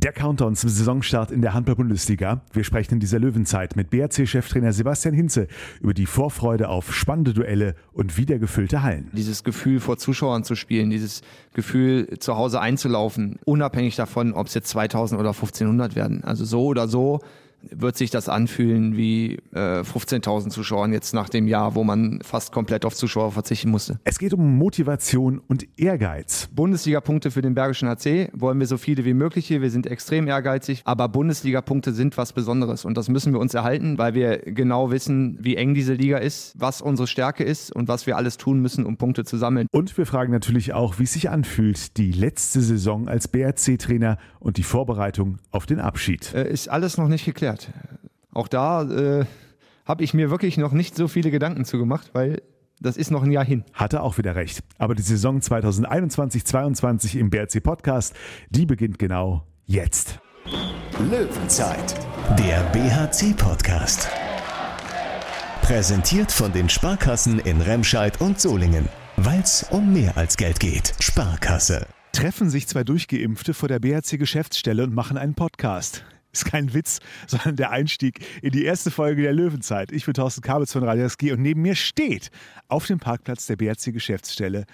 Der Countdown zum Saisonstart in der Handball-Bundesliga. Wir sprechen in dieser Löwenzeit mit BRC-Cheftrainer Sebastian Hinze über die Vorfreude auf spannende Duelle und wiedergefüllte Hallen. Dieses Gefühl vor Zuschauern zu spielen, dieses Gefühl zu Hause einzulaufen, unabhängig davon, ob es jetzt 2000 oder 1500 werden. Also so oder so wird sich das anfühlen wie äh, 15.000 Zuschauern jetzt nach dem Jahr, wo man fast komplett auf Zuschauer verzichten musste. Es geht um Motivation und Ehrgeiz. Bundesliga-Punkte für den Bergischen HC wollen wir so viele wie möglich hier. Wir sind extrem ehrgeizig, aber Bundesliga-Punkte sind was Besonderes und das müssen wir uns erhalten, weil wir genau wissen, wie eng diese Liga ist, was unsere Stärke ist und was wir alles tun müssen, um Punkte zu sammeln. Und wir fragen natürlich auch, wie es sich anfühlt, die letzte Saison als BRC-Trainer und die Vorbereitung auf den Abschied. Äh, ist alles noch nicht geklärt erklärt. Auch da äh, habe ich mir wirklich noch nicht so viele Gedanken zu gemacht, weil das ist noch ein Jahr hin. Hatte auch wieder recht. Aber die Saison 2021-22 im BRC Podcast, die beginnt genau jetzt. Löwenzeit, der BHC Podcast. Präsentiert von den Sparkassen in Remscheid und Solingen. Weil es um mehr als Geld geht. Sparkasse. Treffen sich zwei Durchgeimpfte vor der BHC-Geschäftsstelle und machen einen Podcast. Ist kein Witz, sondern der Einstieg in die erste Folge der Löwenzeit. Ich bin Thorsten Kabitz von Radio SG und neben mir steht auf dem Parkplatz der BRC Geschäftsstelle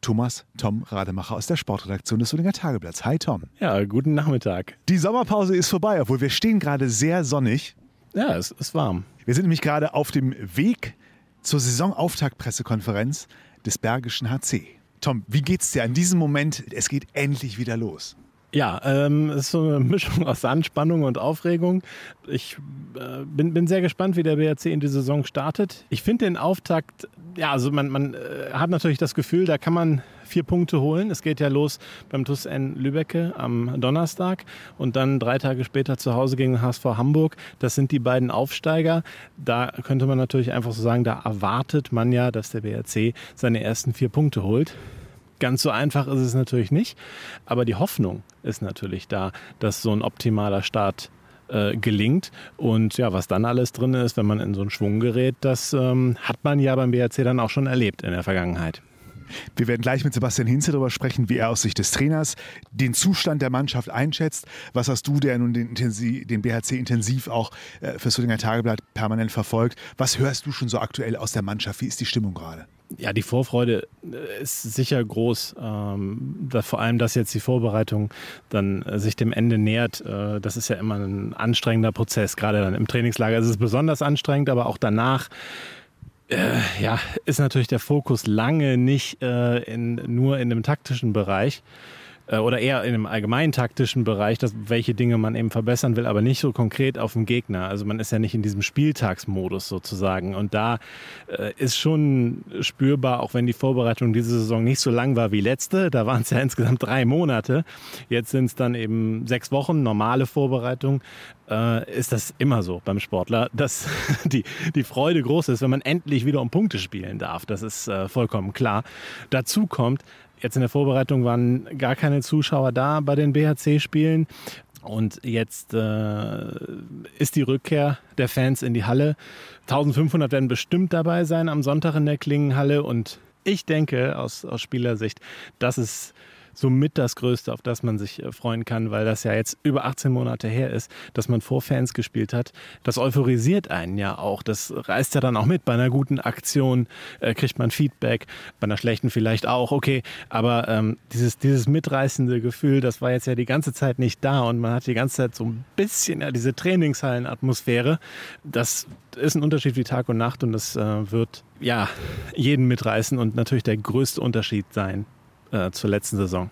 Thomas Tom Rademacher aus der Sportredaktion des Solinger Tageblatts. Hi Tom. Ja, guten Nachmittag. Die Sommerpause ist vorbei, obwohl wir stehen gerade sehr sonnig. Ja, es ist warm. Wir sind nämlich gerade auf dem Weg zur Saisonauftaktpressekonferenz des Bergischen HC. Tom, wie geht's dir an diesem Moment? Es geht endlich wieder los. Ja, ähm, es ist so eine Mischung aus Anspannung und Aufregung. Ich äh, bin, bin sehr gespannt, wie der BRC in die Saison startet. Ich finde den Auftakt, ja, also man, man äh, hat natürlich das Gefühl, da kann man vier Punkte holen. Es geht ja los beim TUS N Lübecke am Donnerstag und dann drei Tage später zu Hause gegen HSV Hamburg. Das sind die beiden Aufsteiger. Da könnte man natürlich einfach so sagen, da erwartet man ja, dass der BRC seine ersten vier Punkte holt. Ganz so einfach ist es natürlich nicht, aber die Hoffnung ist natürlich da, dass so ein optimaler Start äh, gelingt. Und ja, was dann alles drin ist, wenn man in so einen Schwung gerät, das ähm, hat man ja beim BRC dann auch schon erlebt in der Vergangenheit. Wir werden gleich mit Sebastian Hinze darüber sprechen, wie er aus Sicht des Trainers den Zustand der Mannschaft einschätzt. Was hast du, der nun den, den BHC intensiv auch äh, fürs Solinger Tageblatt permanent verfolgt? Was hörst du schon so aktuell aus der Mannschaft? Wie ist die Stimmung gerade? Ja, die Vorfreude äh, ist sicher groß. Ähm, da, vor allem, dass jetzt die Vorbereitung dann äh, sich dem Ende nähert, äh, das ist ja immer ein anstrengender Prozess. Gerade dann im Trainingslager ist es besonders anstrengend, aber auch danach äh, ja, ist natürlich der Fokus lange nicht äh, in, nur in dem taktischen Bereich oder eher in einem allgemeinen taktischen Bereich, dass, welche Dinge man eben verbessern will, aber nicht so konkret auf den Gegner. Also man ist ja nicht in diesem Spieltagsmodus sozusagen. Und da äh, ist schon spürbar, auch wenn die Vorbereitung diese Saison nicht so lang war wie letzte, da waren es ja insgesamt drei Monate. Jetzt sind es dann eben sechs Wochen, normale Vorbereitung äh, ist das immer so beim Sportler, dass die, die Freude groß ist, wenn man endlich wieder um Punkte spielen darf. Das ist äh, vollkommen klar. Dazu kommt, jetzt in der Vorbereitung waren gar keine Zuschauer da bei den BHC-Spielen. Und jetzt äh, ist die Rückkehr der Fans in die Halle. 1500 werden bestimmt dabei sein am Sonntag in der Klingenhalle. Und ich denke aus, aus Spielersicht, dass es somit das Größte, auf das man sich äh, freuen kann, weil das ja jetzt über 18 Monate her ist, dass man vor Fans gespielt hat. Das euphorisiert einen ja auch. Das reißt ja dann auch mit. Bei einer guten Aktion äh, kriegt man Feedback, bei einer schlechten vielleicht auch, okay. Aber ähm, dieses, dieses mitreißende Gefühl, das war jetzt ja die ganze Zeit nicht da und man hat die ganze Zeit so ein bisschen ja, diese Trainingshallenatmosphäre. Das ist ein Unterschied wie Tag und Nacht und das äh, wird ja jeden mitreißen und natürlich der größte Unterschied sein äh, zur letzten Saison.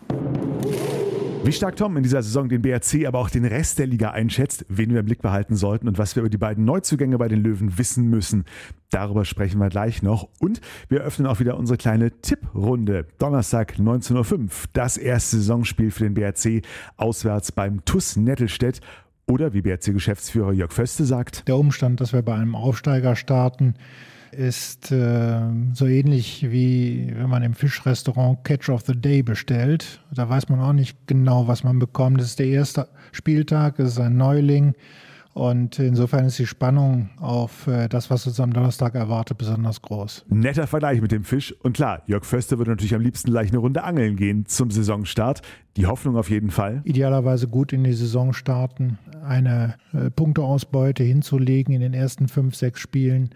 Wie stark Tom in dieser Saison den BRC, aber auch den Rest der Liga einschätzt, wen wir im Blick behalten sollten und was wir über die beiden Neuzugänge bei den Löwen wissen müssen, darüber sprechen wir gleich noch. Und wir öffnen auch wieder unsere kleine Tipprunde. Donnerstag 19.05 Uhr, das erste Saisonspiel für den BRC auswärts beim TUS Nettelstedt. Oder wie BRC-Geschäftsführer Jörg Föste sagt: Der Umstand, dass wir bei einem Aufsteiger starten, ist äh, so ähnlich wie wenn man im Fischrestaurant Catch of the Day bestellt. Da weiß man auch nicht genau, was man bekommt. Das ist der erste Spieltag, es ist ein Neuling Und insofern ist die Spannung auf äh, das, was uns am Donnerstag erwartet, besonders groß. Netter Vergleich mit dem Fisch. Und klar, Jörg Förster würde natürlich am liebsten gleich eine Runde angeln gehen zum Saisonstart. Die Hoffnung auf jeden Fall. Idealerweise gut in die Saison starten, eine äh, Punkteausbeute hinzulegen in den ersten fünf, sechs Spielen,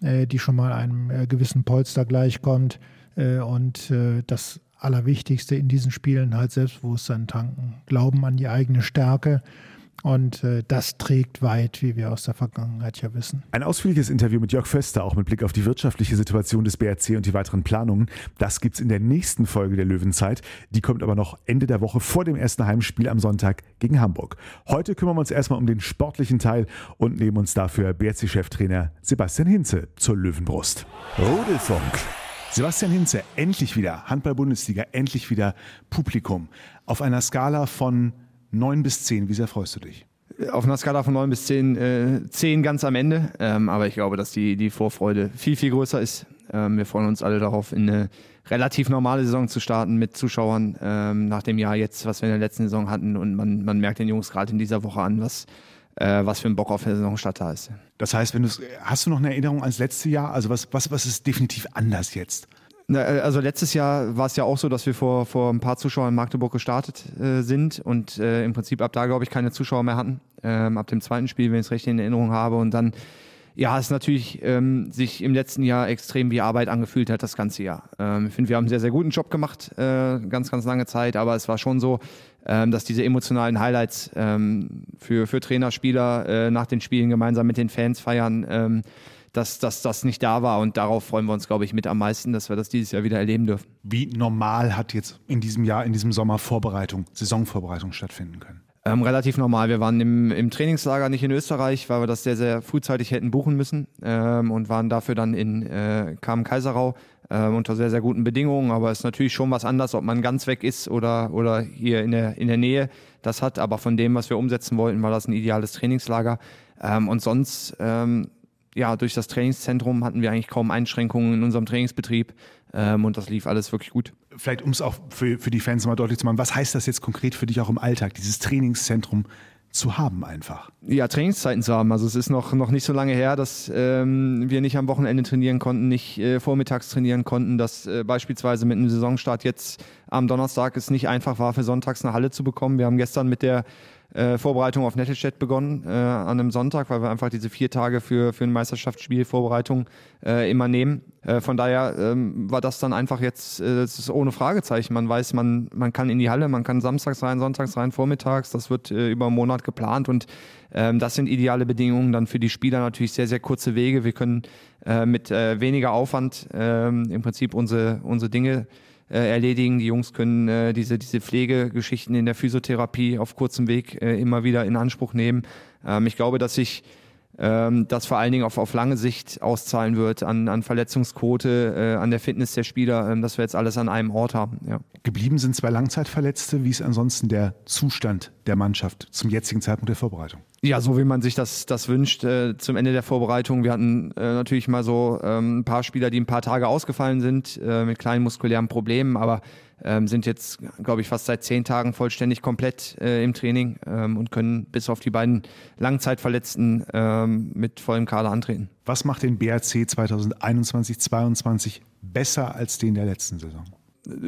die schon mal einem äh, gewissen Polster gleichkommt. Äh, und äh, das Allerwichtigste in diesen Spielen halt Selbstbewusstsein tanken, Glauben an die eigene Stärke und äh, das trägt weit, wie wir aus der Vergangenheit ja wissen. Ein ausführliches Interview mit Jörg Föster, auch mit Blick auf die wirtschaftliche Situation des BRC und die weiteren Planungen, das gibt's in der nächsten Folge der Löwenzeit. Die kommt aber noch Ende der Woche vor dem ersten Heimspiel am Sonntag gegen Hamburg. Heute kümmern wir uns erstmal um den sportlichen Teil und nehmen uns dafür BRC-Cheftrainer Sebastian Hinze zur Löwenbrust. Rudelfunk. Sebastian Hinze, endlich wieder Handball-Bundesliga, endlich wieder Publikum. Auf einer Skala von 9 bis 10, wie sehr freust du dich? Auf einer Skala von 9 bis 10, äh, 10 ganz am Ende. Ähm, aber ich glaube, dass die, die Vorfreude viel, viel größer ist. Ähm, wir freuen uns alle darauf, in eine relativ normale Saison zu starten mit Zuschauern ähm, nach dem Jahr jetzt, was wir in der letzten Saison hatten. Und man, man merkt den Jungs gerade in dieser Woche an, was, äh, was für ein Bock auf der Saisonstart da ist. Das heißt, wenn du hast du noch eine Erinnerung ans letzte Jahr? Also was, was, was ist definitiv anders jetzt? Äh, Also letztes Jahr war es ja auch so, dass wir vor, vor ein paar Zuschauern in Magdeburg gestartet äh, sind und äh, im Prinzip ab da, glaube ich, keine Zuschauer mehr hatten. Ähm, ab dem zweiten Spiel, wenn ich es recht in Erinnerung habe. Und dann, ja, es natürlich ähm, sich im letzten Jahr extrem wie Arbeit angefühlt hat, das ganze Jahr. Ähm, ich finde, wir haben einen sehr, sehr guten Job gemacht, äh, ganz, ganz lange Zeit, aber es war schon so, ähm, dass diese emotionalen Highlights ähm, für, für Trainer, Spieler äh, nach den Spielen gemeinsam mit den Fans feiern, ähm, dass, dass das nicht da war. Und darauf freuen wir uns, glaube ich, mit am meisten, dass wir das dieses Jahr wieder erleben dürfen. Wie normal hat jetzt in diesem Jahr, in diesem Sommer Vorbereitung, Saisonvorbereitung stattfinden können? Ähm, relativ normal. Wir waren im, im Trainingslager nicht in Österreich, weil wir das sehr, sehr frühzeitig hätten buchen müssen ähm, und waren dafür dann in äh, Kamen-Kaiserau ähm, unter sehr, sehr guten Bedingungen. Aber es ist natürlich schon was anderes, ob man ganz weg ist oder, oder hier in der, in der Nähe das hat. Aber von dem, was wir umsetzen wollten, war das ein ideales Trainingslager. Ähm, und sonst, ähm, ja, durch das Trainingszentrum hatten wir eigentlich kaum Einschränkungen in unserem Trainingsbetrieb ähm, und das lief alles wirklich gut. Vielleicht, um es auch für, für die Fans mal deutlich zu machen, was heißt das jetzt konkret für dich auch im Alltag, dieses Trainingszentrum zu haben einfach? Ja, Trainingszeiten zu haben. Also es ist noch, noch nicht so lange her, dass ähm, wir nicht am Wochenende trainieren konnten, nicht äh, vormittags trainieren konnten, dass äh, beispielsweise mit einem Saisonstart jetzt am Donnerstag es nicht einfach war, für sonntags eine Halle zu bekommen. Wir haben gestern mit der äh, Vorbereitung auf Nettelstedt begonnen äh, an einem Sonntag, weil wir einfach diese vier Tage für, für ein Meisterschaftsspiel äh, immer nehmen. Äh, von daher ähm, war das dann einfach jetzt, äh, das ist ohne Fragezeichen. Man weiß, man, man kann in die Halle, man kann samstags rein, sonntags rein, vormittags. Das wird äh, über einen Monat geplant und ähm, das sind ideale Bedingungen. Dann für die Spieler natürlich sehr, sehr kurze Wege. Wir können äh, mit äh, weniger Aufwand äh, im Prinzip unsere, unsere Dinge äh, erledigen. Die Jungs können äh, diese, diese Pflegegeschichten in der Physiotherapie auf kurzem Weg äh, immer wieder in Anspruch nehmen. Ähm, ich glaube, dass sich ähm, das vor allen Dingen auf, auf lange Sicht auszahlen wird an, an Verletzungsquote, äh, an der Fitness der Spieler, ähm, dass wir jetzt alles an einem Ort haben. Ja. Geblieben sind zwei Langzeitverletzte. Wie ist ansonsten der Zustand der Mannschaft zum jetzigen Zeitpunkt der Vorbereitung? Ja, so wie man sich das, das wünscht äh, zum Ende der Vorbereitung. Wir hatten äh, natürlich mal so ähm, ein paar Spieler, die ein paar Tage ausgefallen sind äh, mit kleinen muskulären Problemen, aber ähm, sind jetzt, glaube ich, fast seit zehn Tagen vollständig komplett äh, im Training ähm, und können bis auf die beiden Langzeitverletzten ähm, mit vollem Kader antreten. Was macht den BRC 2021-22 besser als den der letzten Saison?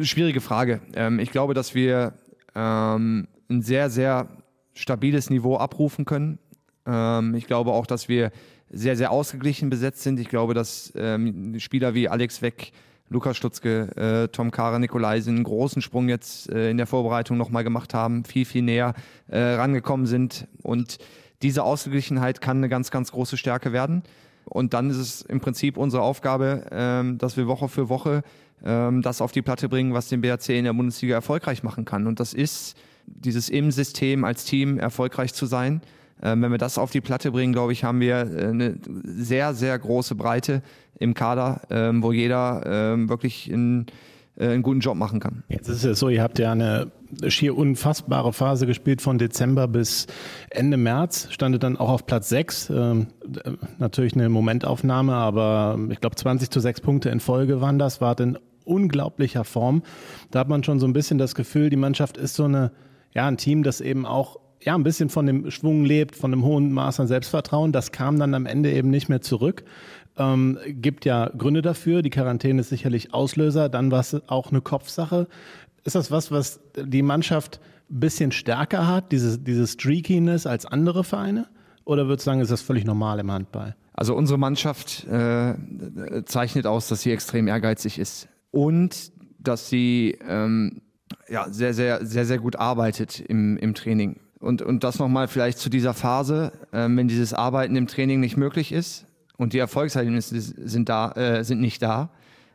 Schwierige Frage. Ähm, ich glaube, dass wir ähm, ein sehr, sehr stabiles Niveau abrufen können. Ähm, ich glaube auch, dass wir sehr, sehr ausgeglichen besetzt sind. Ich glaube, dass ähm, Spieler wie Alex Weck, Lukas Stutzke, äh, Tom Kara, Nikolaisen einen großen Sprung jetzt äh, in der Vorbereitung nochmal gemacht haben, viel, viel näher äh, rangekommen sind. Und diese Ausgeglichenheit kann eine ganz, ganz große Stärke werden. Und dann ist es im Prinzip unsere Aufgabe, ähm, dass wir Woche für Woche ähm, das auf die Platte bringen, was den BRC in der Bundesliga erfolgreich machen kann. Und das ist dieses im System als Team erfolgreich zu sein. Ähm, wenn wir das auf die Platte bringen, glaube ich, haben wir äh, eine sehr, sehr große Breite im Kader, ähm, wo jeder ähm, wirklich in, äh, einen guten Job machen kann. Jetzt ist es so, ihr habt ja eine schier unfassbare Phase gespielt von Dezember bis Ende März, standet dann auch auf Platz 6. Ähm, natürlich eine Momentaufnahme, aber ich glaube 20 zu 6 Punkte in Folge waren das, war in unglaublicher Form. Da hat man schon so ein bisschen das Gefühl, die Mannschaft ist so eine, ja, ein Team, das eben auch ja, ein bisschen von dem Schwung lebt, von einem hohen Maß an Selbstvertrauen. Das kam dann am Ende eben nicht mehr zurück. Ähm, gibt ja Gründe dafür. Die Quarantäne ist sicherlich Auslöser. Dann war es auch eine Kopfsache. Ist das was, was die Mannschaft ein bisschen stärker hat, diese, diese Streakiness als andere Vereine? Oder würdest du sagen, ist das völlig normal im Handball? Also unsere Mannschaft äh, zeichnet aus, dass sie extrem ehrgeizig ist und dass sie ähm, ja, sehr, sehr, sehr, sehr gut arbeitet im, im Training. Und, und das nochmal vielleicht zu dieser Phase, ähm, wenn dieses Arbeiten im Training nicht möglich ist und die Erfolgserlebnisse sind, da, äh, sind nicht da,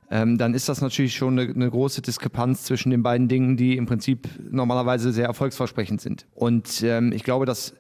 ähm, dann ist das natürlich schon eine, eine, große Diskrepanz zwischen den beiden Dingen, die im Prinzip normalerweise sehr erfolgsversprechend sind. Und ähm, ich glaube, dass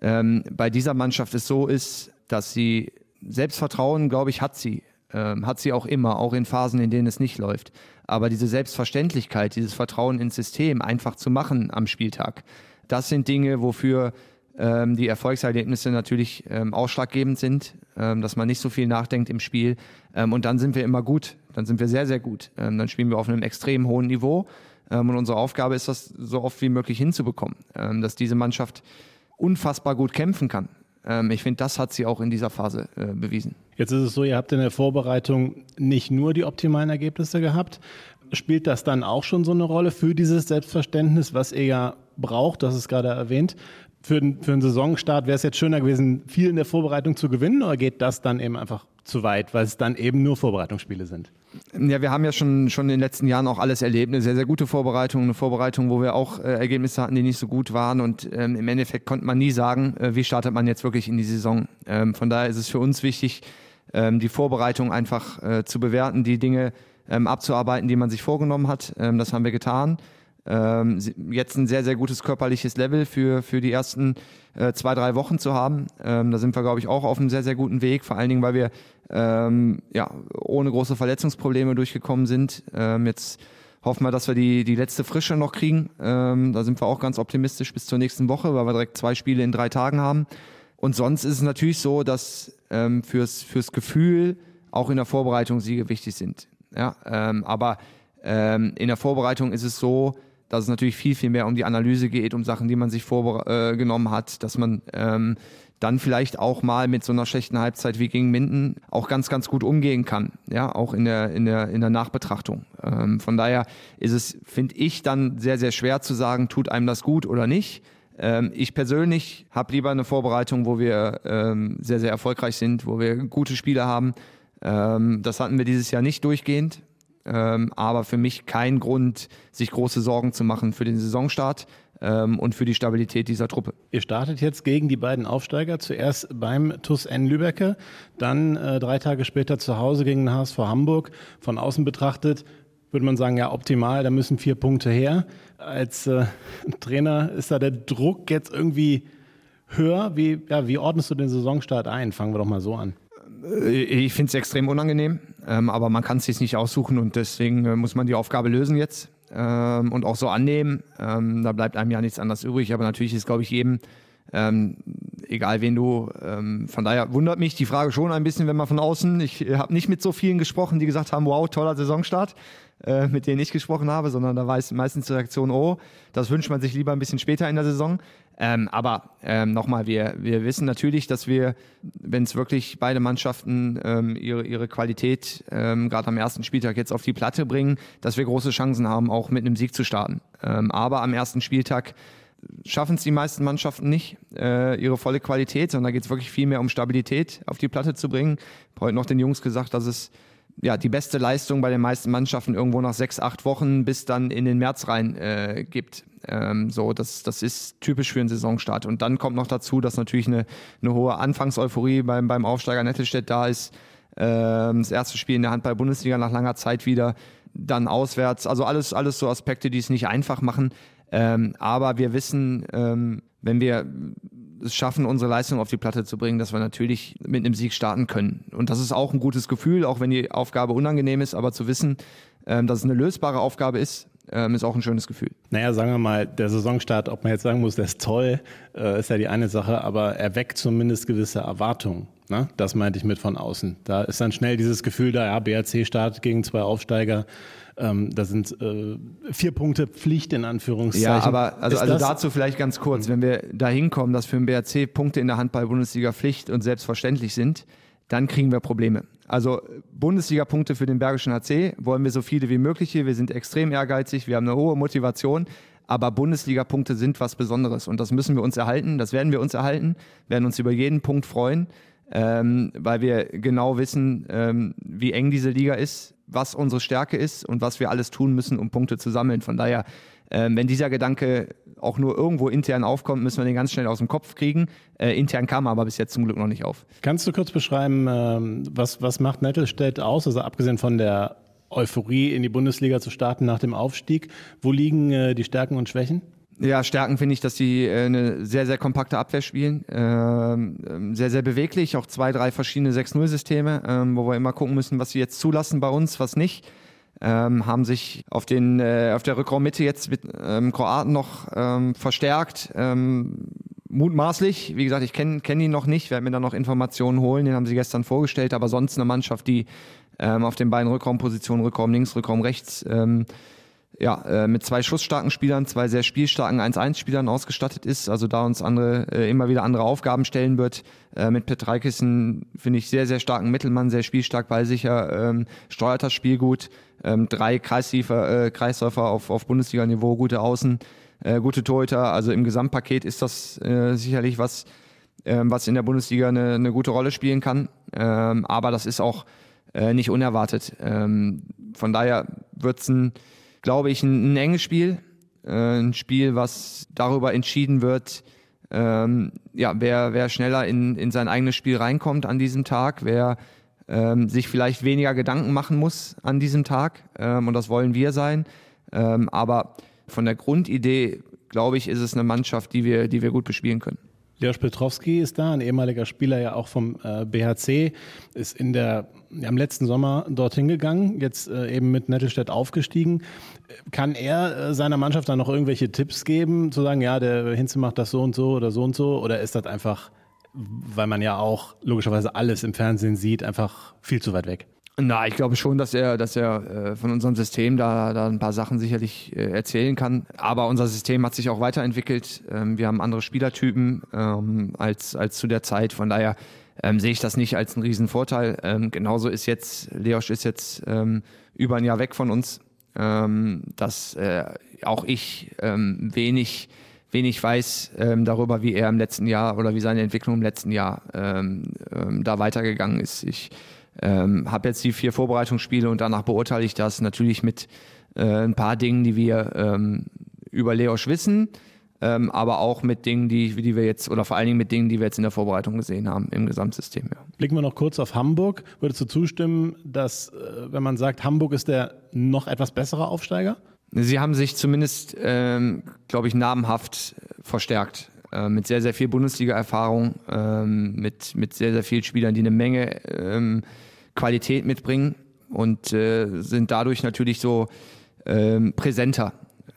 ähm, bei dieser Mannschaft es so ist, dass sie Selbstvertrauen, glaube ich, hat sie. Ähm, hat sie auch immer, auch in Phasen, in denen es nicht läuft. Aber diese Selbstverständlichkeit, dieses Vertrauen ins System einfach zu machen am Spieltag, das sind Dinge, wofür ähm, die Erfolgserlebnisse natürlich ähm, ausschlaggebend sind, ähm, dass man nicht so viel nachdenkt im Spiel. Ähm, und dann sind wir immer gut. Dann sind wir sehr, sehr gut. Ähm, dann spielen wir auf einem extrem hohen Niveau. Und unsere Aufgabe ist, das so oft wie möglich hinzubekommen, dass diese Mannschaft unfassbar gut kämpfen kann. Ich finde, das hat sie auch in dieser Phase äh, bewiesen. Jetzt ist es so, ihr habt in der Vorbereitung nicht nur die optimalen Ergebnisse gehabt. Spielt das dann auch schon so eine Rolle für dieses Selbstverständnis, was ihr ja braucht, das ist gerade erwähnt. Für, für einen Saisonstart wäre es jetzt schöner gewesen, viel in der Vorbereitung zu gewinnen oder geht das dann eben einfach zu weit, weil es dann eben nur Vorbereitungsspiele sind? Ja, wir haben ja schon, schon in den letzten Jahren auch alles erlebt. Eine sehr, sehr gute Vorbereitung, eine Vorbereitung, wo wir auch äh, Ergebnisse hatten, die nicht so gut waren. Und ähm, im Endeffekt konnte man nie sagen, äh, wie startet man jetzt wirklich in die Saison. Ähm, von daher ist es für uns wichtig, ähm, die Vorbereitung einfach äh, zu bewerten, die Dinge ähm, abzuarbeiten, die man sich vorgenommen hat. Ähm, das haben wir getan. Ähm, jetzt ein sehr, sehr gutes körperliches Level für, für die ersten äh, zwei, drei Wochen zu haben. Ähm, da sind wir, glaube ich, auch auf einem sehr, sehr guten Weg, vor allen Dingen, weil wir ähm, ja, ohne große Verletzungsprobleme durchgekommen sind. Ähm, jetzt hoffen wir, dass wir die, die letzte Frische noch kriegen. Ähm, da sind wir auch ganz optimistisch bis zur nächsten Woche, weil wir direkt zwei Spiele in drei Tagen haben. Und sonst ist es natürlich so, dass ähm, fürs, fürs Gefühl auch in der Vorbereitung Siege wichtig sind. Ja, ähm, aber ähm, in der Vorbereitung ist es so, dass es natürlich viel, viel mehr um die Analyse geht, um Sachen, die man sich vorgenommen äh, hat, dass man ähm, dann vielleicht auch mal mit so einer schlechten Halbzeit wie gegen Minden auch ganz, ganz gut umgehen kann, ja, auch in der, in der, in der Nachbetrachtung. Ähm, von daher ist es, finde ich, dann sehr, sehr schwer zu sagen, tut einem das gut oder nicht. Ähm, ich persönlich habe lieber eine Vorbereitung, wo wir ähm, sehr, sehr erfolgreich sind, wo wir gute Spiele haben. Ähm, das hatten wir dieses Jahr nicht durchgehend. Ähm, aber für mich kein Grund, sich große Sorgen zu machen für den Saisonstart ähm, und für die Stabilität dieser Truppe. Ihr startet jetzt gegen die beiden Aufsteiger, zuerst beim TUS N Lübecke, dann äh, drei Tage später zu Hause gegen den HSV Hamburg. Von außen betrachtet würde man sagen, ja, optimal, da müssen vier Punkte her. Als äh, Trainer ist da der Druck jetzt irgendwie höher. Wie, ja, wie ordnest du den Saisonstart ein? Fangen wir doch mal so an. Äh, ich finde es extrem unangenehm, ähm, aber man kann es sich nicht aussuchen und deswegen äh, muss man die Aufgabe lösen jetzt ähm, und auch so annehmen. Ähm, da bleibt einem ja nichts anderes übrig, aber natürlich ist, glaube ich, jedem, ähm, egal wen du, ähm, von daher wundert mich die Frage schon ein bisschen, wenn man von außen, ich habe nicht mit so vielen gesprochen, die gesagt haben, wow, toller Saisonstart, äh, mit denen ich gesprochen habe, sondern da war es meistens die Reaktion, oh, das wünscht man sich lieber ein bisschen später in der Saison. Ähm, aber ähm, nochmal, wir, wir wissen natürlich, dass wir, wenn es wirklich beide Mannschaften ähm, ihre, ihre Qualität ähm, gerade am ersten Spieltag jetzt auf die Platte bringen, dass wir große Chancen haben, auch mit einem Sieg zu starten. Ähm, aber am ersten Spieltag schaffen es die meisten Mannschaften nicht, äh, ihre volle Qualität, sondern da geht es wirklich viel mehr um Stabilität auf die Platte zu bringen. Ich habe heute noch den Jungs gesagt, dass es ja, die beste Leistung bei den meisten Mannschaften irgendwo nach sechs, acht Wochen bis dann in den März rein äh, gibt. Ähm, so, das, das ist typisch für einen Saisonstart. Und dann kommt noch dazu, dass natürlich eine, eine hohe Anfangseuphorie beim, beim Aufsteiger Nettelstedt da ist. Ähm, das erste Spiel in der Handball-Bundesliga nach langer Zeit wieder, dann auswärts. Also alles, alles so Aspekte, die es nicht einfach machen. Ähm, aber wir wissen, ähm, wenn wir es schaffen, unsere Leistung auf die Platte zu bringen, dass wir natürlich mit einem Sieg starten können. Und das ist auch ein gutes Gefühl, auch wenn die Aufgabe unangenehm ist, aber zu wissen, ähm, dass es eine lösbare Aufgabe ist, ähm, ist auch ein schönes Gefühl. Naja, sagen wir mal, der Saisonstart, ob man jetzt sagen muss, der ist toll, äh, ist ja die eine Sache, aber er weckt zumindest gewisse Erwartungen. Ne? Das meinte ich mit von außen. Da ist dann schnell dieses Gefühl da, ja, BRC startet gegen zwei Aufsteiger. Ähm, da sind äh, vier Punkte Pflicht in Anführungszeichen. Ja, aber also, also dazu vielleicht ganz kurz, wenn wir da hinkommen, dass für den BRC Punkte in der Handball-Bundesliga Pflicht und selbstverständlich sind, dann kriegen wir Probleme. Also Bundesliga-Punkte für den Bergischen HC wollen wir so viele wie möglich hier. Wir sind extrem ehrgeizig, wir haben eine hohe Motivation. Aber Bundesliga-Punkte sind was Besonderes und das müssen wir uns erhalten. Das werden wir uns erhalten, werden uns über jeden Punkt freuen, ähm, weil wir genau wissen, ähm, wie eng diese Liga ist, was unsere Stärke ist und was wir alles tun müssen, um Punkte zu sammeln. Von daher, ähm, wenn dieser Gedanke auch nur irgendwo intern aufkommt, müssen wir den ganz schnell aus dem Kopf kriegen. Äh, intern kam er aber bis jetzt zum Glück noch nicht auf. Kannst du kurz beschreiben, ähm, was, was macht Nettelstedt aus? Also abgesehen von der Euphorie in die Bundesliga zu starten nach dem Aufstieg, wo liegen äh, die Stärken und Schwächen? Ja, Stärken finde ich, dass die äh, eine sehr, sehr kompakte Abwehr spielen. Ähm, ähm sehr, sehr beweglich, auch zwei, drei verschiedene 6-0-Systeme, ähm, wo wir immer gucken müssen, was sie jetzt zulassen bei uns, was nicht ähm, haben sich auf, den, äh, auf der Rückraummitte jetzt mit ähm, Kroaten noch ähm, verstärkt. Ähm, mutmaßlich, wie gesagt, ich kenne kenn ihn noch nicht, werde mir da noch Informationen holen, den haben sie gestern vorgestellt, aber sonst eine Mannschaft, die ähm, auf den beiden Rückraumpositionen, Rückraum links, Rückraum rechts, ähm, ja, äh, mit zwei schussstarken Spielern, zwei sehr spielstarken 1-1-Spielern ausgestattet ist, also da uns andere äh, immer wieder andere Aufgaben stellen wird. Äh, mit Petreikis finde ich sehr, sehr starken Mittelmann, sehr spielstark, ballsicher, ähm, steuert das Spiel gut. Ähm, drei Kreisläufer, äh, Kreisläufer auf, auf Bundesliga-Niveau, gute Außen, äh, gute Torhüter. Also im Gesamtpaket ist das äh, sicherlich was, ähm, was in der Bundesliga eine, eine gute Rolle spielen kann. Ähm, aber das ist auch äh, nicht unerwartet. Ähm, von daher wird es ein glaube ich, ein, ein enges Spiel. Äh, ein Spiel, was darüber entschieden wird, ähm, ja, wer, wer schneller in, in sein eigenes Spiel reinkommt an diesem Tag, wer ähm, sich vielleicht weniger Gedanken machen muss an diesem Tag. Ähm, und das wollen wir sein. Ähm, aber von der Grundidee, glaube ich, ist es eine Mannschaft, die wir, die wir gut bespielen können. Leos Petrowski ist da, ein ehemaliger Spieler ja auch vom äh, BHC, ist in der, ja, im letzten Sommer dorthin gegangen, jetzt äh, eben mit Nettelstedt aufgestiegen. Kann er äh, seiner Mannschaft dann noch irgendwelche Tipps geben, zu sagen, ja, der Hinze macht das so und so oder so und so? Oder ist das einfach, weil man ja auch logischerweise alles im Fernsehen sieht, einfach viel zu weit weg? Na, ich glaube schon, dass er, dass er äh, von unserem System da, da ein paar Sachen sicherlich äh, erzählen kann. Aber unser System hat sich auch weiterentwickelt. Ähm, wir haben andere Spielertypen ähm, als, als zu der Zeit. Von daher ähm, sehe ich das nicht als einen riesen Vorteil. Ähm, genauso ist jetzt, Leosch ist jetzt ähm, über ein Jahr weg von uns, ähm, dass äh, auch ich ähm, wenig wenig weiß ähm, darüber, wie er im letzten Jahr oder wie seine Entwicklung im letzten Jahr ähm, ähm, da weitergegangen ist. Ich ähm, habe jetzt die vier Vorbereitungsspiele und danach beurteile ich das natürlich mit äh, ein paar Dingen, die wir ähm, über Leosch wissen, ähm, aber auch mit Dingen, die, die wir jetzt, oder vor allen Dingen mit Dingen, die wir jetzt in der Vorbereitung gesehen haben im Gesamtsystem. Ja. Blicken wir noch kurz auf Hamburg. Würdest du zustimmen, dass, äh, wenn man sagt, Hamburg ist der noch etwas bessere Aufsteiger? Sie haben sich zumindest, ähm, glaube ich, namhaft verstärkt. Äh, mit sehr, sehr viel Bundesliga-Erfahrung, ähm, mit, mit sehr, sehr vielen Spielern, die eine Menge ähm, Qualität mitbringen und äh, sind dadurch natürlich so ähm, präsenter.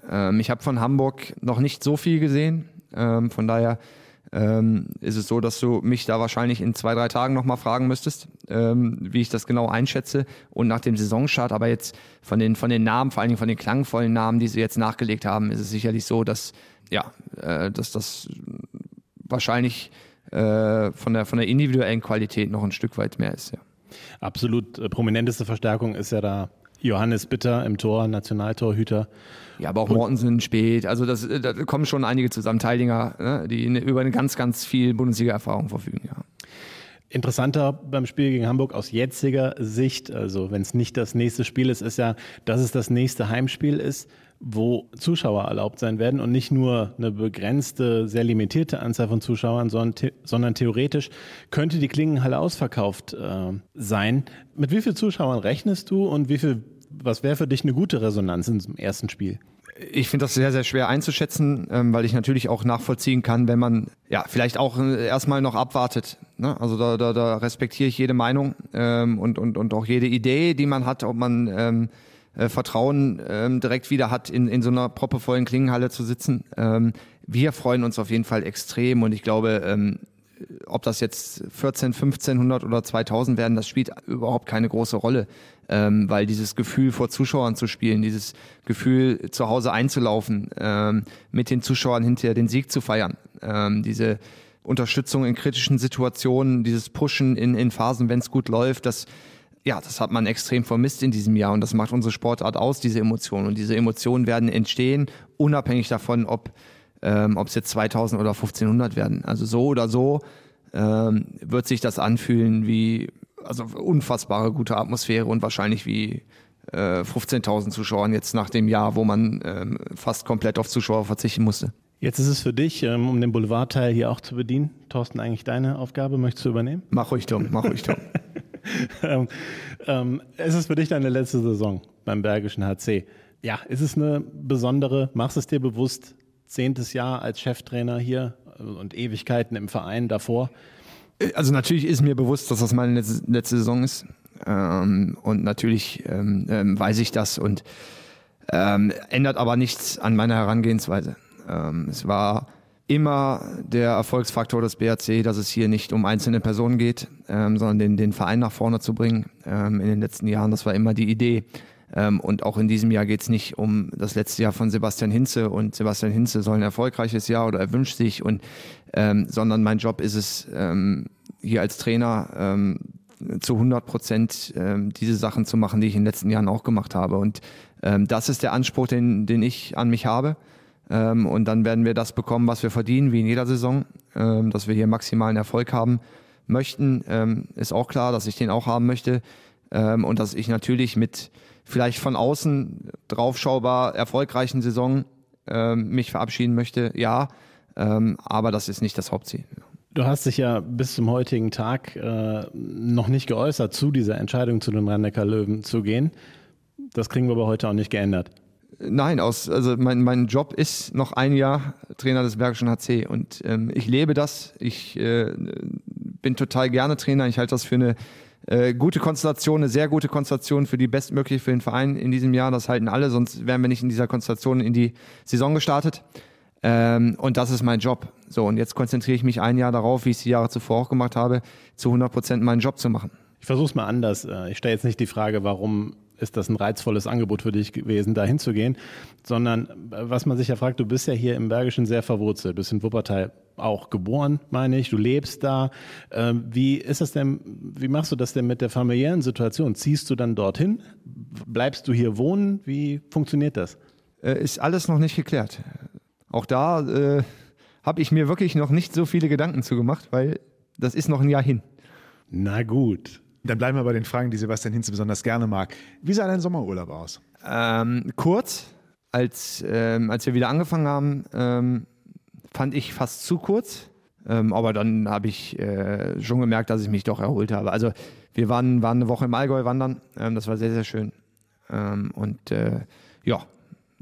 Ähm, ich habe von Hamburg noch nicht so viel gesehen, ähm, von daher ähm, ist es so, dass du mich da wahrscheinlich in zwei, drei Tagen nochmal fragen müsstest, ähm, wie ich das genau einschätze. Und nach dem Saisonstart, aber jetzt von den, von den Namen, vor allen Dingen von den klangvollen Namen, die sie jetzt nachgelegt haben, ist es sicherlich so, dass, ja, äh, dass das wahrscheinlich äh, von, der, von der individuellen Qualität noch ein Stück weit mehr ist. Ja. Absolut äh, prominenteste Verstärkung ist ja da Johannes Bitter im Tor, Nationaltorhüter. Ja, aber auch Mortensen spät. Also das, äh, da kommen schon einige zusammen, Teilinger, ne, die über eine ganz, ganz viel Bundesliga-Erfahrung verfügen, ja. Interessanter beim Spiel gegen Hamburg aus jetziger Sicht, also wenn es nicht das nächste Spiel ist, ist ja, dass es das nächste Heimspiel ist wo Zuschauer erlaubt sein werden und nicht nur eine begrenzte, sehr limitierte Anzahl von Zuschauern, sondern, the sondern theoretisch könnte die Klingenhalle ausverkauft äh, sein. Mit wie vielen Zuschauern rechnest du und wie viel, was wäre für dich eine gute Resonanz im ersten Spiel? Ich finde das sehr, sehr schwer einzuschätzen, ähm, weil ich natürlich auch nachvollziehen kann, wenn man ja vielleicht auch äh, erstmal noch abwartet. Ne? Also da, da, da respektiere ich jede Meinung ähm, und, und, und auch jede Idee, die man hat, ob man ähm, äh, Vertrauen ähm, direkt wieder hat, in, in so einer proppevollen Klingenhalle zu sitzen. Ähm, wir freuen uns auf jeden Fall extrem und ich glaube, ähm, ob das jetzt 14, 1500 oder 2000 werden, das spielt überhaupt keine große Rolle, ähm, weil dieses Gefühl vor Zuschauern zu spielen, dieses Gefühl zu Hause einzulaufen, ähm, mit den Zuschauern hinterher den Sieg zu feiern, ähm, diese Unterstützung in kritischen Situationen, dieses Pushen in, in Phasen, wenn es gut läuft, das ja, das hat man extrem vermisst in diesem Jahr und das macht unsere Sportart aus, diese Emotionen. Und diese Emotionen werden entstehen, unabhängig davon, ob ähm, ob es jetzt 2000 oder 1500 werden. Also so oder so ähm, wird sich das anfühlen wie also unfassbare gute Atmosphäre und wahrscheinlich wie äh, 15.000 Zuschauern jetzt nach dem Jahr, wo man ähm, fast komplett auf Zuschauer verzichten musste. Jetzt ist es für dich, ähm, um den Boulevardteil hier auch zu bedienen. Thorsten, eigentlich deine Aufgabe, möchtest du übernehmen? Mach ruhig, Tom, mach ruhig, Tom. ähm, ähm, es ist für dich deine letzte Saison beim Bergischen HC. Ja, ist es eine besondere, machst es dir bewusst, zehntes Jahr als Cheftrainer hier und Ewigkeiten im Verein davor? Also natürlich ist mir bewusst, dass das meine letzte, Saison ist. Ähm, und natürlich ähm, ähm, weiß ich das und ähm, ändert aber nichts an meiner Herangehensweise. Es war immer der Erfolgsfaktor des BRC, dass es hier nicht um einzelne Personen geht, ähm, sondern den, den Verein nach vorne zu bringen. in den letzten Jahren, das war immer die Idee. Ähm, und auch in diesem Jahr geht es nicht um das letzte Jahr von Sebastian Hinze und Sebastian Hinze soll ein erfolgreiches Jahr oder er wünscht sich und ähm, sondern mein Job ist es ähm, hier als Trainer ähm, zu 100 Prozent ähm, diese Sachen zu machen, die ich in den letzten Jahren auch gemacht habe und ähm, das ist der Anspruch, den, den ich an mich habe. Ähm, und dann werden wir das bekommen, was wir verdienen, wie in jeder Saison, ähm, dass wir hier maximalen Erfolg haben möchten. Ähm, ist auch klar, dass ich den auch haben möchte und dass ich natürlich mit vielleicht von außen draufschaubar erfolgreichen Saison mich verabschieden möchte, ja, aber das ist nicht das Hauptziel. Du hast dich ja bis zum heutigen Tag äh, noch nicht geäußert zu dieser Entscheidung, zu den rhein löwen zu gehen. Das kriegen wir aber heute auch nicht geändert. Nein, aus, also mein, mein Job ist noch ein Jahr Trainer des Bergischen HC und ähm, ich lebe das. Ich äh, bin total gerne Trainer. Ich halte das für eine äh, gute Konstellation, eine sehr gute Konstellation für die bestmögliche für den Verein in diesem Jahr. Das halten alle, sonst wären wir nicht in dieser Konstellation in die Saison gestartet. Ähm, und das ist mein Job. So, und jetzt konzentriere ich mich ein Jahr darauf, wie ich es die Jahre zuvor auch gemacht habe, zu 100 Prozent meinen Job zu machen. Ich versuche es mal anders. Äh, ich stelle jetzt nicht die Frage, warum ist das ein reizvolles Angebot für dich gewesen, da hinzugehen, sondern äh, was man sich ja fragt, du bist ja hier im Bergischen sehr verwurzelt, bist in Wuppertal auch geboren, meine ich, du lebst da. Ähm, wie ist das denn, wie machst du das denn mit der familiären Situation? Ziehst du dann dorthin? Bleibst du hier wohnen? Wie funktioniert das? Äh, ist alles noch nicht geklärt. Auch da äh, habe ich mir wirklich noch nicht so viele Gedanken zu gemacht, weil das ist noch ein Jahr hin. Na gut. Dann bleiben wir bei den Fragen, die Sebastian Hinze besonders gerne mag. Wie sah dein Sommerurlaub aus? Ähm, kurz, als, ähm, als wir wieder angefangen haben, ähm, fand ich fast zu kurz. Ähm, aber dann habe ich äh, schon gemerkt, dass ich mich doch erholt habe. Also wir waren, waren eine Woche im Allgäu wandern. Ähm, das war sehr, sehr schön. Ähm, und äh, ja,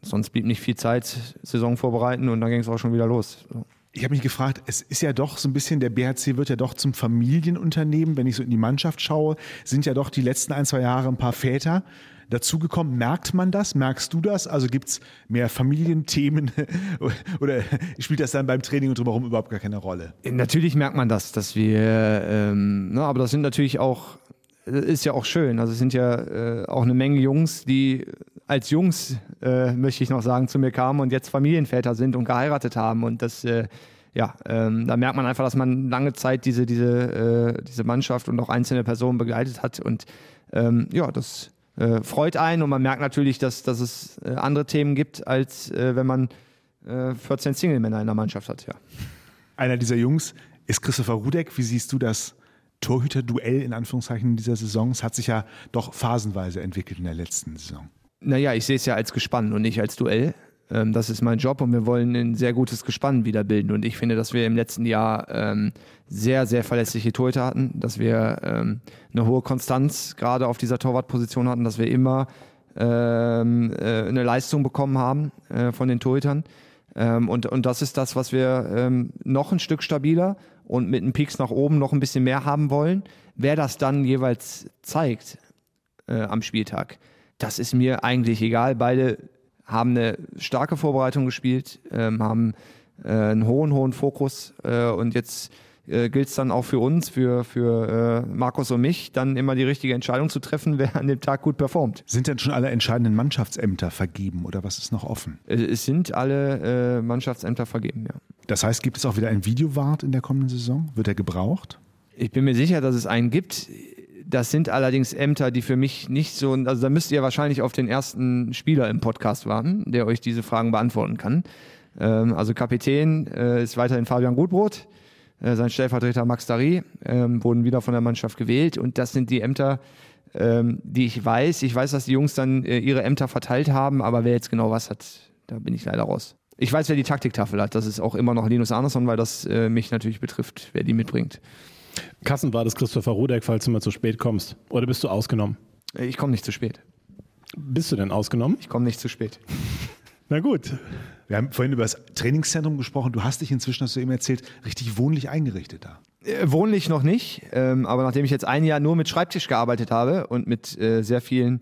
sonst blieb nicht viel Zeit, Saison vorbereiten und dann ging es auch schon wieder los. So. Ich habe mich gefragt, es ist ja doch so ein bisschen, der BHC wird ja doch zum Familienunternehmen. Wenn ich so in die Mannschaft schaue, sind ja doch die letzten ein, zwei Jahre ein paar Väter dazugekommen. Merkt man das? Merkst du das? Also gibt es mehr Familienthemen oder spielt das dann beim Training und drumherum überhaupt gar keine Rolle? Natürlich merkt man das, dass wir, ähm, na, ne, aber das sind natürlich auch, ist ja auch schön. Also es sind ja äh, auch eine Menge Jungs, die als Jungs, äh, möchte ich noch sagen, zu mir kamen und jetzt Familienväter sind und geheiratet haben. Und das, äh, ja, ähm, da merkt man einfach, dass man lange Zeit diese, diese, äh, diese Mannschaft und auch einzelne Personen begleitet hat. Und ähm, ja, das äh, freut einen und man merkt natürlich, dass, dass es äh, andere Themen gibt, als äh, wenn man 14 äh, Single-Männer in der Mannschaft hat. Ja. Einer dieser Jungs ist Christopher Rudek. Wie siehst du das Torhüter-Duell in Anführungszeichen dieser Saison? Es hat sich ja doch phasenweise entwickelt in der letzten Saison. Naja, ich sehe es ja als Gespann und nicht als Duell. Ähm, das ist mein Job und wir wollen ein sehr gutes Gespann wiederbilden. Und ich finde, dass wir im letzten Jahr ähm, sehr, sehr verlässliche Torhüter hatten, dass wir ähm, eine hohe Konstanz gerade auf dieser Torwartposition hatten, dass wir immer ähm, äh, eine Leistung bekommen haben äh, von den Torhütern. Ähm, und, und das ist das, was wir ähm, noch ein Stück stabiler und mit einem Peaks nach oben noch ein bisschen mehr haben wollen. Wer das dann jeweils zeigt äh, am Spieltag, das ist mir eigentlich egal. Beide haben eine starke Vorbereitung gespielt, ähm, haben äh, einen hohen, hohen Fokus äh, und jetzt äh, gilt es dann auch für uns, für, für äh, Markus und mich, dann immer die richtige Entscheidung zu treffen, wer an dem Tag gut performt. Sind denn schon alle entscheidenden Mannschaftsämter vergeben oder was ist noch offen? Äh, es sind alle äh, Mannschaftsämter vergeben, ja. Das heißt, gibt es auch wieder einen Videowart in der kommenden Saison? Wird er gebraucht? Ich bin mir sicher, dass es einen gibt. Das sind allerdings Ämter, die für mich nicht so, also da müsst ihr wahrscheinlich auf den ersten Spieler im Podcast warten, der euch diese Fragen beantworten kann. Ähm, also Kapitän äh, ist weiterhin Fabian Gutbrot, äh, sein Stellvertreter Max Dari ähm, wurden wieder von der Mannschaft gewählt und das sind die Ämter, ähm, die ich weiß. Ich weiß, dass die Jungs dann äh, ihre Ämter verteilt haben, aber wer jetzt genau was hat, da bin ich leider raus. Ich weiß, wer die Taktiktafel hat. Das ist auch immer noch Linus Andersson, weil das äh, mich natürlich betrifft, wer die mitbringt. Kassen war das Christopher Rudek, falls du mal zu spät kommst. Oder bist du ausgenommen? Äh, Ich komme nicht zu spät. Bist du denn ausgenommen? Ich komme nicht zu spät. Na gut. Wir haben vorhin über das Trainingszentrum gesprochen. Du hast dich inzwischen, hast du eben erzählt, richtig wohnlich eingerichtet da. Äh, Wohnlich noch nicht, ähm, aber nachdem ich jetzt ein Jahr nur mit Schreibtisch gearbeitet habe und mit äh, sehr vielen,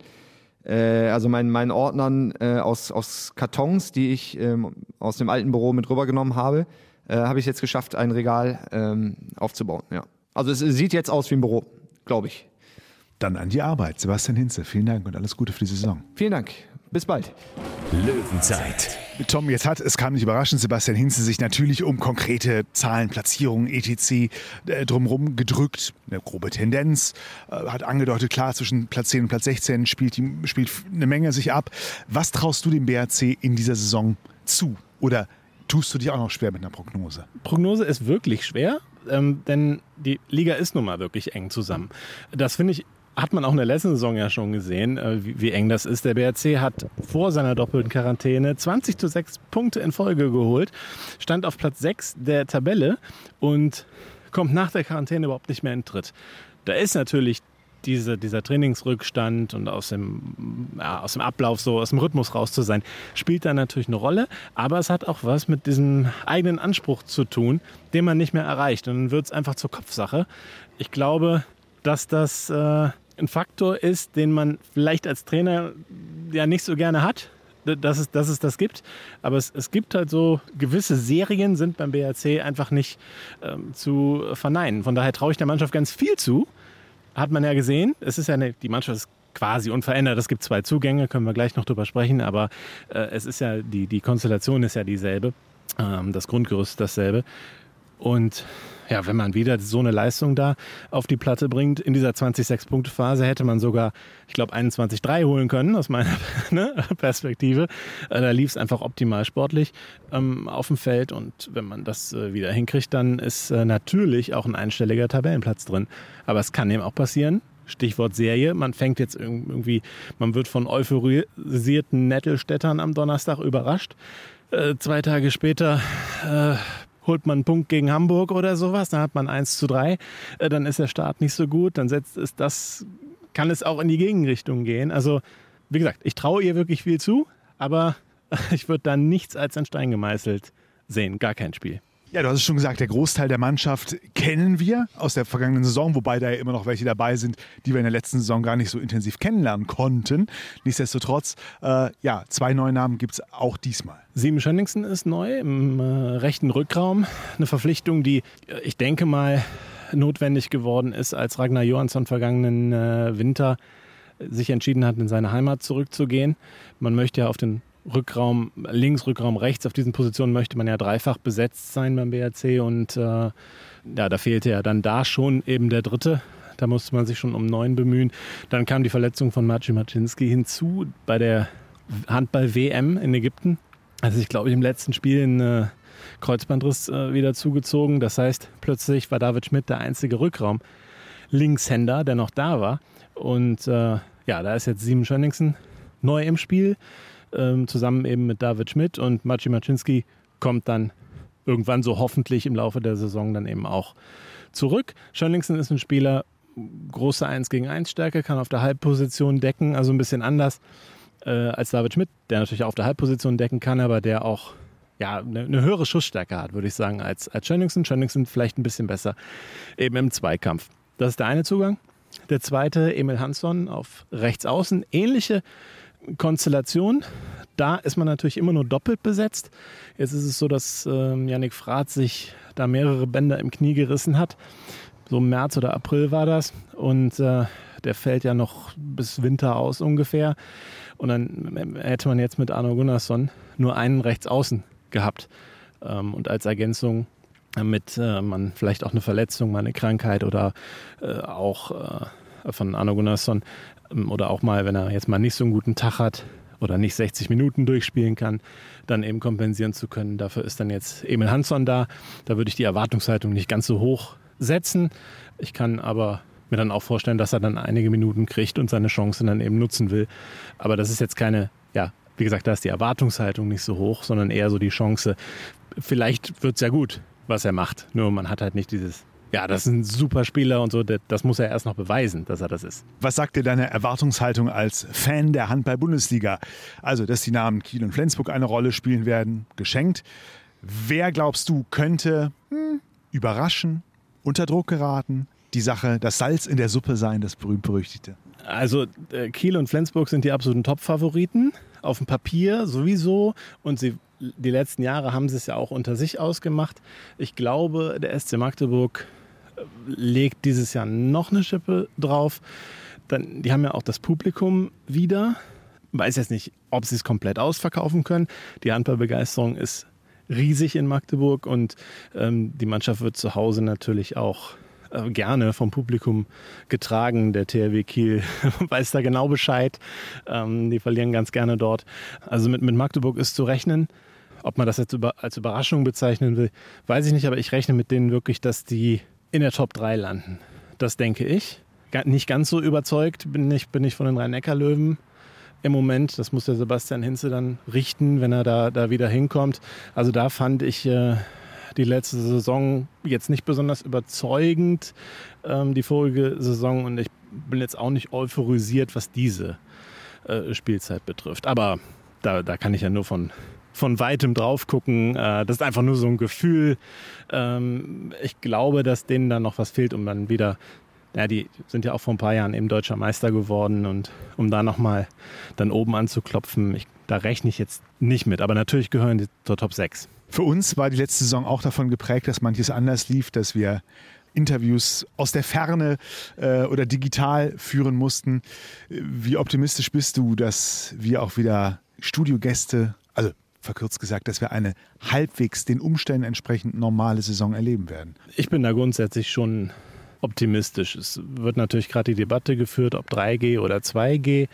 äh, also meinen, meinen Ordnern äh, aus, aus Kartons, die ich ähm, aus dem alten Büro mit rübergenommen habe, äh, habe ich jetzt geschafft, ein Regal ähm, aufzubauen. Ja. Also es sieht jetzt aus wie ein Büro, glaube ich. Dann an die Arbeit. Sebastian Hinze, vielen Dank und alles Gute für die Saison. Vielen Dank. Bis bald. Löwenzeit. Tom, jetzt hat, es kam nicht überraschend, Sebastian Hinze sich natürlich um konkrete Zahlen, Platzierungen, etc. Äh, drumherum gedrückt. Eine grobe Tendenz, äh, hat angedeutet, klar, zwischen Platz 10 und Platz 16 spielt, die, spielt eine Menge sich ab. Was traust du dem BRC in dieser Saison zu? Oder tust du dich auch noch schwer mit einer Prognose? Prognose ist wirklich schwer, ähm, denn die Liga ist nun mal wirklich eng zusammen. Das finde ich hat man auch in der letzten Saison ja schon gesehen, äh, wie, wie eng das ist. Der BRC hat vor seiner doppelten Quarantäne 20 zu 6 Punkte in Folge geholt, stand auf Platz 6 der Tabelle und kommt nach der Quarantäne überhaupt nicht mehr in Tritt. Da ist natürlich diese, dieser Trainingsrückstand und aus dem, ja, aus dem Ablauf, so aus dem Rhythmus raus zu sein, spielt da natürlich eine Rolle. Aber es hat auch was mit diesem eigenen Anspruch zu tun, den man nicht mehr erreicht. Und dann wird es einfach zur Kopfsache. Ich glaube, dass das äh, ein Faktor ist, den man vielleicht als Trainer ja nicht so gerne hat, dass es, dass es das gibt. Aber es, es gibt halt so gewisse Serien sind beim BRC einfach nicht ähm, zu verneinen. Von daher traue ich der Mannschaft ganz viel zu. Hat man ja gesehen. Es ist ja eine, die Mannschaft ist quasi unverändert. Es gibt zwei Zugänge, können wir gleich noch drüber sprechen, aber äh, es ist ja, die, die Konstellation ist ja dieselbe. Ähm, das Grundgerüst dasselbe. Und ja, wenn man wieder so eine Leistung da auf die Platte bringt, in dieser 20-6-Punkte-Phase hätte man sogar, ich glaube, 21-3 holen können, aus meiner ne, Perspektive. Äh, da lief es einfach optimal sportlich ähm, auf dem Feld und wenn man das äh, wieder hinkriegt, dann ist äh, natürlich auch ein einstelliger Tabellenplatz drin. Aber es kann eben auch passieren, Stichwort Serie. Man fängt jetzt irgendwie, man wird von euphorisierten Nettelstädtern am Donnerstag überrascht. Äh, zwei Tage später äh, holt man einen Punkt gegen Hamburg oder sowas, dann hat man 1 zu 3, äh, dann ist der Start nicht so gut, dann setzt es das, kann es auch in die Gegenrichtung gehen. Also, wie gesagt, ich traue ihr wirklich viel zu, aber ich würde da nichts als ein Stein gemeißelt sehen, gar kein Spiel. Ja, du hast es schon gesagt, der Großteil der Mannschaft kennen wir aus der vergangenen Saison, wobei da ja immer noch welche dabei sind, die wir in der letzten Saison gar nicht so intensiv kennenlernen konnten. Nichtsdestotrotz, äh, ja, zwei neue Namen gibt es auch diesmal. Sieben Schönningsen ist neu im äh, rechten Rückraum. Eine Verpflichtung, die äh, ich denke mal notwendig geworden ist, als Ragnar Johansson vergangenen äh, Winter sich entschieden hat, in seine Heimat zurückzugehen. Man möchte ja auf den Rückraum links, Rückraum rechts. Auf diesen Positionen möchte man ja dreifach besetzt sein beim BRC und äh, ja, da fehlte ja dann da schon eben der dritte. Da musste man sich schon um neun bemühen. Dann kam die Verletzung von Maciej Maczynski hinzu bei der Handball-WM in Ägypten. Also ich glaube, im letzten Spiel einen äh, Kreuzbandriss äh, wieder zugezogen. Das heißt, plötzlich war David Schmidt der einzige Rückraum Linkshänder, der noch da war. Und äh, ja, da ist jetzt Simon Schönningsen neu im Spiel ähm, zusammen eben mit David Schmidt und Maciej Maczynski kommt dann irgendwann so hoffentlich im Laufe der Saison dann eben auch zurück. Schönlingsen ist ein Spieler, große 1 gegen 1 Stärke, kann auf der Halbposition decken, also ein bisschen anders äh, als David Schmidt, der natürlich auf der Halbposition decken kann, aber der auch ja, eine, eine höhere Schussstärke hat, würde ich sagen, als, als Schönlingsen. Schönlingsen vielleicht ein bisschen besser eben im Zweikampf. Das ist der eine Zugang. Der zweite, Emil Hansson auf rechts außen. Ähnliche Konstellation. Da ist man natürlich immer nur doppelt besetzt. Jetzt ist es so, dass ähm, Yannick Frath sich da mehrere Bänder im Knie gerissen hat. So im März oder April war das. Und äh, der fällt ja noch bis Winter aus ungefähr. Und dann hätte man jetzt mit Arno Gunnarsson nur einen Rechtsaußen gehabt. Ähm, und als Ergänzung damit äh, man vielleicht auch eine Verletzung, mal eine Krankheit oder äh, auch äh, von Arno Gunnarsson ähm, oder auch mal, wenn er jetzt mal nicht so einen guten Tag hat oder nicht 60 Minuten durchspielen kann, dann eben kompensieren zu können. Dafür ist dann jetzt Emil Hansson da. Da würde ich die Erwartungshaltung nicht ganz so hoch setzen. Ich kann aber mir dann auch vorstellen, dass er dann einige Minuten kriegt und seine Chancen dann eben nutzen will. Aber das ist jetzt keine, ja, wie gesagt, da ist die Erwartungshaltung nicht so hoch, sondern eher so die Chance, vielleicht wird es ja gut, was er macht. Nur man hat halt nicht dieses, ja, das ist ein super Spieler und so, das muss er erst noch beweisen, dass er das ist. Was sagt dir deine Erwartungshaltung als Fan der Handball-Bundesliga? Also, dass die Namen Kiel und Flensburg eine Rolle spielen werden, geschenkt. Wer glaubst du könnte hm, überraschen, unter Druck geraten, die Sache, das Salz in der Suppe sein, das berühmt-berüchtigte? Also äh, Kiel und Flensburg sind die absoluten Top-Favoriten. Auf dem Papier sowieso. Und sie die letzten Jahre haben sie es ja auch unter sich ausgemacht. Ich glaube, der SC Magdeburg legt dieses Jahr noch eine Schippe drauf. Dann, die haben ja auch das Publikum wieder. Weiß jetzt nicht, ob sie es komplett ausverkaufen können. Die Handballbegeisterung ist riesig in Magdeburg und ähm, die Mannschaft wird zu Hause natürlich auch äh, gerne vom Publikum getragen. Der THW Kiel weiß da genau Bescheid. Ähm, die verlieren ganz gerne dort. Also mit, mit Magdeburg ist zu rechnen. Ob man das jetzt über, als Überraschung bezeichnen will, weiß ich nicht, aber ich rechne mit denen wirklich, dass die in der Top 3 landen. Das denke ich. Nicht ganz so überzeugt bin ich, bin ich von den Rhein-Neckar-Löwen im Moment. Das muss der Sebastian Hinze dann richten, wenn er da, da wieder hinkommt. Also da fand ich äh, die letzte Saison jetzt nicht besonders überzeugend, ähm, die vorige Saison. Und ich bin jetzt auch nicht euphorisiert, was diese äh, Spielzeit betrifft. Aber da, da kann ich ja nur von von weitem drauf gucken. Äh, das ist einfach nur so ein Gefühl. Ähm, ich glaube, dass denen da noch was fehlt, um dann wieder ja, die sind ja auch vor ein paar Jahren eben deutscher Meister geworden und um da nochmal dann oben anzuklopfen, ich, da rechne ich jetzt nicht mit. Aber natürlich gehören die zur Top 6. Für uns war die letzte Saison auch davon geprägt, dass manches anders lief, dass wir Interviews aus der Ferne äh, oder digital führen mussten. Wie optimistisch bist du, dass wir auch wieder Studiogäste, also verkürzt gesagt, dass wir eine halbwegs den Umständen entsprechend normale Saison erleben werden? Ich bin da grundsätzlich schon optimistisch. Es wird natürlich gerade die Debatte geführt, ob 3G oder 2G.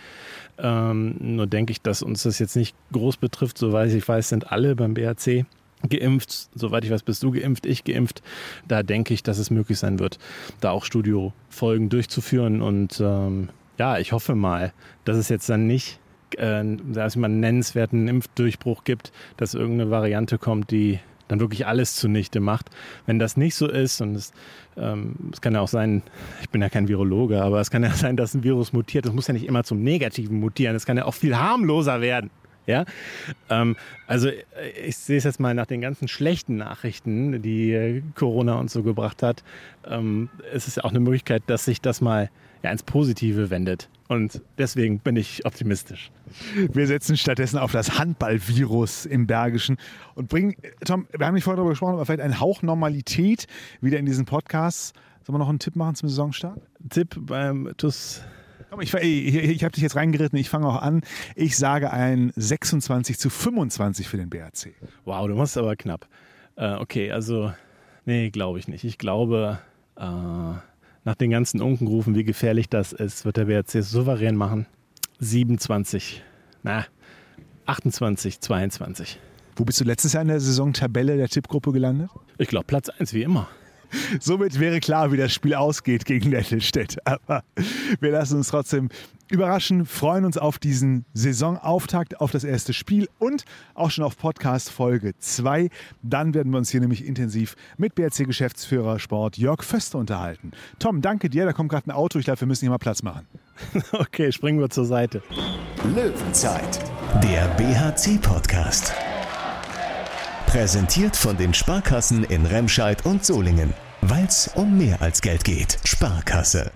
Ähm, nur denke ich, dass uns das jetzt nicht groß betrifft. Soweit ich weiß, sind alle beim BHC geimpft. Soweit ich weiß, bist du geimpft, ich geimpft. Da denke ich, dass es möglich sein wird, da auch Studiofolgen durchzuführen. Und ähm, ja, ich hoffe mal, dass es jetzt dann nicht äh, dass man nennenswerten Impfdurchbruch gibt, dass irgendeine Variante kommt, die dann wirklich alles zunichte macht. Wenn das nicht so ist, und es, ähm, es kann ja auch sein, ich bin ja kein Virologe, aber es kann ja sein, dass ein Virus mutiert. Es muss ja nicht immer zum Negativen mutieren. Es kann ja auch viel harmloser werden. Ja, ähm, also ich sehe es jetzt mal nach den ganzen schlechten Nachrichten, die äh, Corona uns so gebracht hat. Ähm, es ist ja auch eine Möglichkeit, dass sich das mal ja, ins Positive wendet. Und deswegen bin ich optimistisch. Wir setzen stattdessen auf das Handballvirus im Bergischen und bringen, Tom, wir haben nicht vorher darüber gesprochen, aber vielleicht einen Hauch Normalität wieder in diesen Podcast. Sollen wir noch einen Tipp machen zum Saisonstart? Tipp beim TUS Komm, ich, ich, ich habe dich jetzt reingeritten, ich fange auch an. Ich sage ein 26 zu 25 für den BRC. Wow, du machst aber knapp. Äh, okay, also, nee, glaube ich nicht. Ich glaube, äh, nach den ganzen Unkenrufen, wie gefährlich das ist, wird der BRC souverän machen. 27, na, 28, 22. Wo bist du letztes Jahr in der Saison-Tabelle der Tippgruppe gelandet? Ich glaube Platz 1 wie immer. Somit wäre klar, wie das Spiel ausgeht gegen Nettelstedt. Aber wir lassen uns trotzdem überraschen, freuen uns auf diesen Saisonauftakt, auf das erste Spiel und auch schon auf Podcast Folge 2. Dann werden wir uns hier nämlich intensiv mit BRC-Geschäftsführer Sport Jörg Föster unterhalten. Tom, danke dir. Da kommt gerade ein Auto. Ich glaube, wir müssen hier mal Platz machen. okay, springen wir zur Seite. Löwenzeit, der BHC-Podcast. Präsentiert von den Sparkassen in Remscheid und Solingen. Weil es um mehr als Geld geht. Sparkasse.